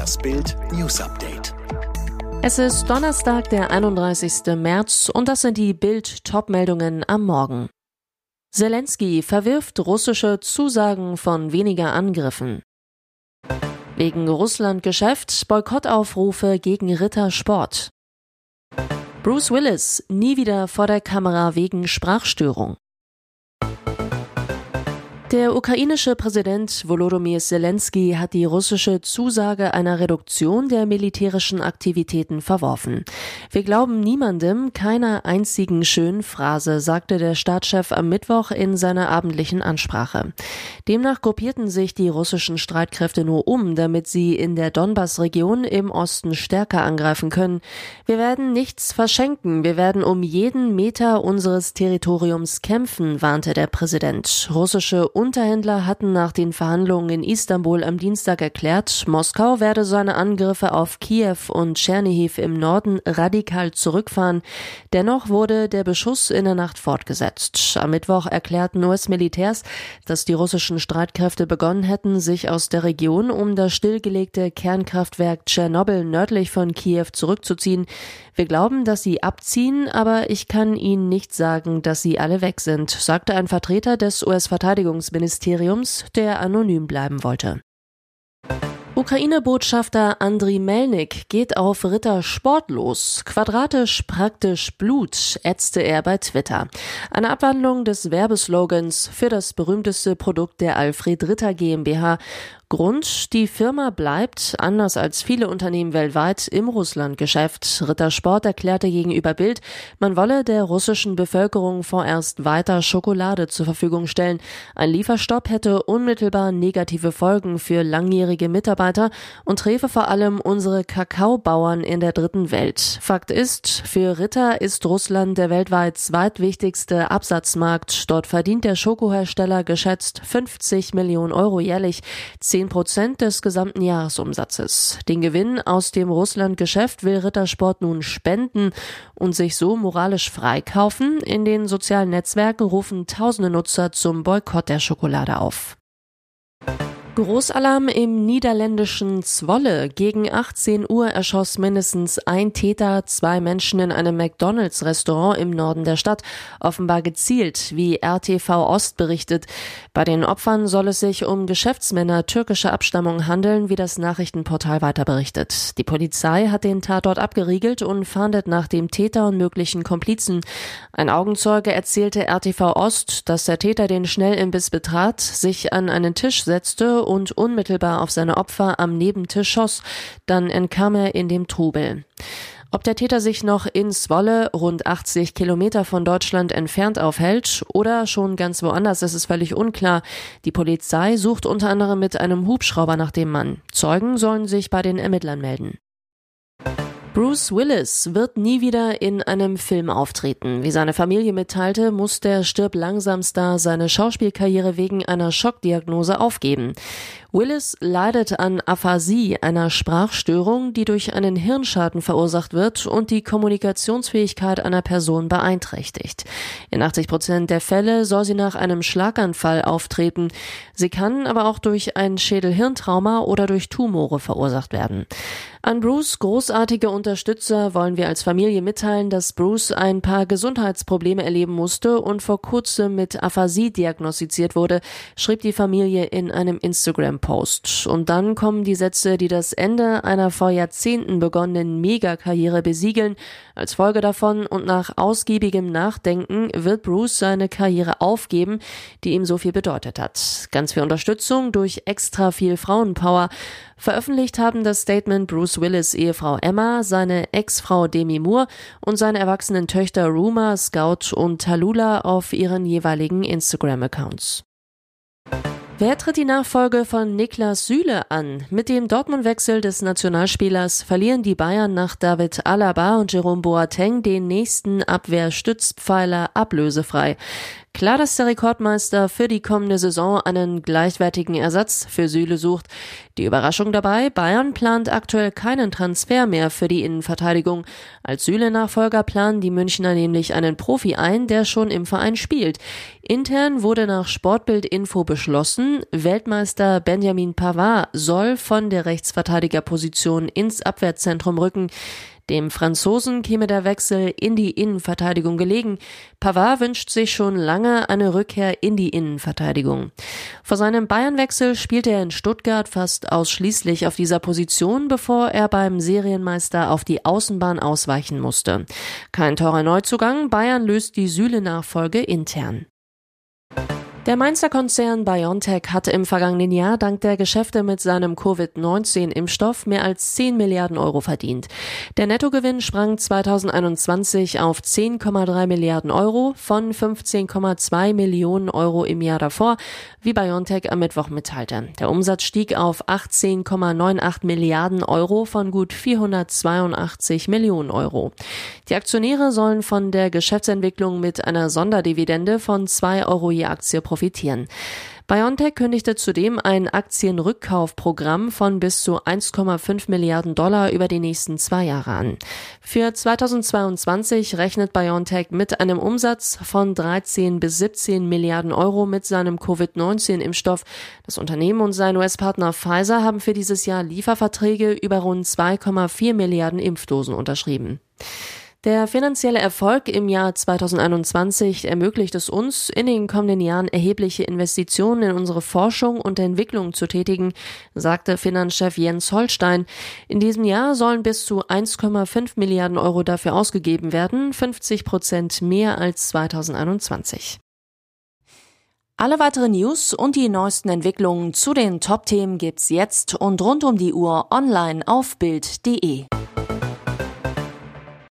Das Bild News Update. Es ist Donnerstag, der 31. März und das sind die Bild-Top-Meldungen am Morgen. Zelensky verwirft russische Zusagen von weniger Angriffen. Wegen Russland-Geschäft Boykottaufrufe gegen Rittersport. Bruce Willis nie wieder vor der Kamera wegen Sprachstörung. Der ukrainische Präsident Volodymyr Zelensky hat die russische Zusage einer Reduktion der militärischen Aktivitäten verworfen. Wir glauben niemandem, keiner einzigen schönen Phrase, sagte der Staatschef am Mittwoch in seiner abendlichen Ansprache. Demnach gruppierten sich die russischen Streitkräfte nur um, damit sie in der Donbass-Region im Osten stärker angreifen können. Wir werden nichts verschenken, wir werden um jeden Meter unseres Territoriums kämpfen, warnte der Präsident. Russische Unterhändler hatten nach den Verhandlungen in Istanbul am Dienstag erklärt, Moskau werde seine Angriffe auf Kiew und Tschernihiv im Norden radikal zurückfahren. Dennoch wurde der Beschuss in der Nacht fortgesetzt. Am Mittwoch erklärten US-Militärs, dass die russischen Streitkräfte begonnen hätten, sich aus der Region um das stillgelegte Kernkraftwerk Tschernobyl nördlich von Kiew zurückzuziehen. Wir glauben, dass sie abziehen, aber ich kann Ihnen nicht sagen, dass sie alle weg sind, sagte ein Vertreter des US-Verteidigungsministeriums, der anonym bleiben wollte. Ukraine-Botschafter Andriy Melnik geht auf Ritter sportlos. Quadratisch praktisch Blut, ätzte er bei Twitter. Eine Abwandlung des Werbeslogans für das berühmteste Produkt der Alfred Ritter GmbH Grund, die Firma bleibt, anders als viele Unternehmen weltweit, im Russlandgeschäft. Rittersport erklärte gegenüber Bild, man wolle der russischen Bevölkerung vorerst weiter Schokolade zur Verfügung stellen. Ein Lieferstopp hätte unmittelbar negative Folgen für langjährige Mitarbeiter und träfe vor allem unsere Kakaobauern in der dritten Welt. Fakt ist, für Ritter ist Russland der weltweit zweitwichtigste Absatzmarkt. Dort verdient der Schokohersteller geschätzt 50 Millionen Euro jährlich. 10 Prozent des gesamten Jahresumsatzes. Den Gewinn aus dem Russland-Geschäft will Rittersport nun spenden und sich so moralisch freikaufen. In den sozialen Netzwerken rufen tausende Nutzer zum Boykott der Schokolade auf. Großalarm im niederländischen Zwolle. Gegen 18 Uhr erschoss mindestens ein Täter zwei Menschen in einem McDonalds-Restaurant im Norden der Stadt, offenbar gezielt, wie RTV Ost berichtet. Bei den Opfern soll es sich um Geschäftsmänner türkischer Abstammung handeln, wie das Nachrichtenportal weiter berichtet. Die Polizei hat den Tatort abgeriegelt und fahndet nach dem Täter und möglichen Komplizen. Ein Augenzeuge erzählte RTV Ost, dass der Täter den Schnellimbiss betrat, sich an einen Tisch setzte und unmittelbar auf seine Opfer am Nebentisch schoss. Dann entkam er in dem Trubel. Ob der Täter sich noch in Zwolle, rund 80 Kilometer von Deutschland entfernt aufhält oder schon ganz woanders, ist es völlig unklar. Die Polizei sucht unter anderem mit einem Hubschrauber nach dem Mann. Zeugen sollen sich bei den Ermittlern melden. Bruce Willis wird nie wieder in einem Film auftreten. Wie seine Familie mitteilte, muss der Stirb langsam Star seine Schauspielkarriere wegen einer Schockdiagnose aufgeben. Willis leidet an Aphasie, einer Sprachstörung, die durch einen Hirnschaden verursacht wird und die Kommunikationsfähigkeit einer Person beeinträchtigt. In 80 Prozent der Fälle soll sie nach einem Schlaganfall auftreten. Sie kann aber auch durch ein Schädelhirntrauma oder durch Tumore verursacht werden. An Bruce großartige Unterstützer wollen wir als Familie mitteilen, dass Bruce ein paar Gesundheitsprobleme erleben musste und vor kurzem mit Aphasie diagnostiziert wurde, schrieb die Familie in einem Instagram-Post. Und dann kommen die Sätze, die das Ende einer vor Jahrzehnten begonnenen Megakarriere besiegeln. Als Folge davon und nach ausgiebigem Nachdenken wird Bruce seine Karriere aufgeben, die ihm so viel bedeutet hat. Ganz viel Unterstützung durch extra viel Frauenpower. Veröffentlicht haben das Statement Bruce Willis Ehefrau Emma, seine Ex-Frau Demi Moore und seine erwachsenen Töchter Ruma, Scout und Talula auf ihren jeweiligen Instagram-Accounts. Wer tritt die Nachfolge von Niklas Süle an? Mit dem Dortmund-Wechsel des Nationalspielers verlieren die Bayern nach David Alaba und Jerome Boateng den nächsten Abwehrstützpfeiler ablösefrei. Klar, dass der Rekordmeister für die kommende Saison einen gleichwertigen Ersatz für Süle sucht. Die Überraschung dabei, Bayern plant aktuell keinen Transfer mehr für die Innenverteidigung. Als Süle-Nachfolger planen die Münchner nämlich einen Profi ein, der schon im Verein spielt. Intern wurde nach Sportbild-Info beschlossen, Weltmeister Benjamin Pavard soll von der Rechtsverteidigerposition ins Abwehrzentrum rücken. Dem Franzosen käme der Wechsel in die Innenverteidigung gelegen. Pavard wünscht sich schon lange eine Rückkehr in die Innenverteidigung. Vor seinem Bayernwechsel spielte er in Stuttgart fast ausschließlich auf dieser Position, bevor er beim Serienmeister auf die Außenbahn ausweichen musste. Kein teurer Neuzugang, Bayern löst die Süle-Nachfolge intern. Der Mainzer Konzern BioNTech hatte im vergangenen Jahr dank der Geschäfte mit seinem Covid-19-Impfstoff mehr als 10 Milliarden Euro verdient. Der Nettogewinn sprang 2021 auf 10,3 Milliarden Euro von 15,2 Millionen Euro im Jahr davor, wie BioNTech am Mittwoch mitteilte. Der Umsatz stieg auf 18,98 Milliarden Euro von gut 482 Millionen Euro. Die Aktionäre sollen von der Geschäftsentwicklung mit einer Sonderdividende von 2 Euro je Aktie profitieren. BioNTech kündigte zudem ein Aktienrückkaufprogramm von bis zu 1,5 Milliarden Dollar über die nächsten zwei Jahre an. Für 2022 rechnet BioNTech mit einem Umsatz von 13 bis 17 Milliarden Euro mit seinem Covid-19-Impfstoff. Das Unternehmen und sein US-Partner Pfizer haben für dieses Jahr Lieferverträge über rund 2,4 Milliarden Impfdosen unterschrieben. Der finanzielle Erfolg im Jahr 2021 ermöglicht es uns, in den kommenden Jahren erhebliche Investitionen in unsere Forschung und Entwicklung zu tätigen, sagte Finanzchef Jens Holstein. In diesem Jahr sollen bis zu 1,5 Milliarden Euro dafür ausgegeben werden, 50 Prozent mehr als 2021. Alle weiteren News und die neuesten Entwicklungen zu den Top-Themen gibt's jetzt und rund um die Uhr online auf Bild.de.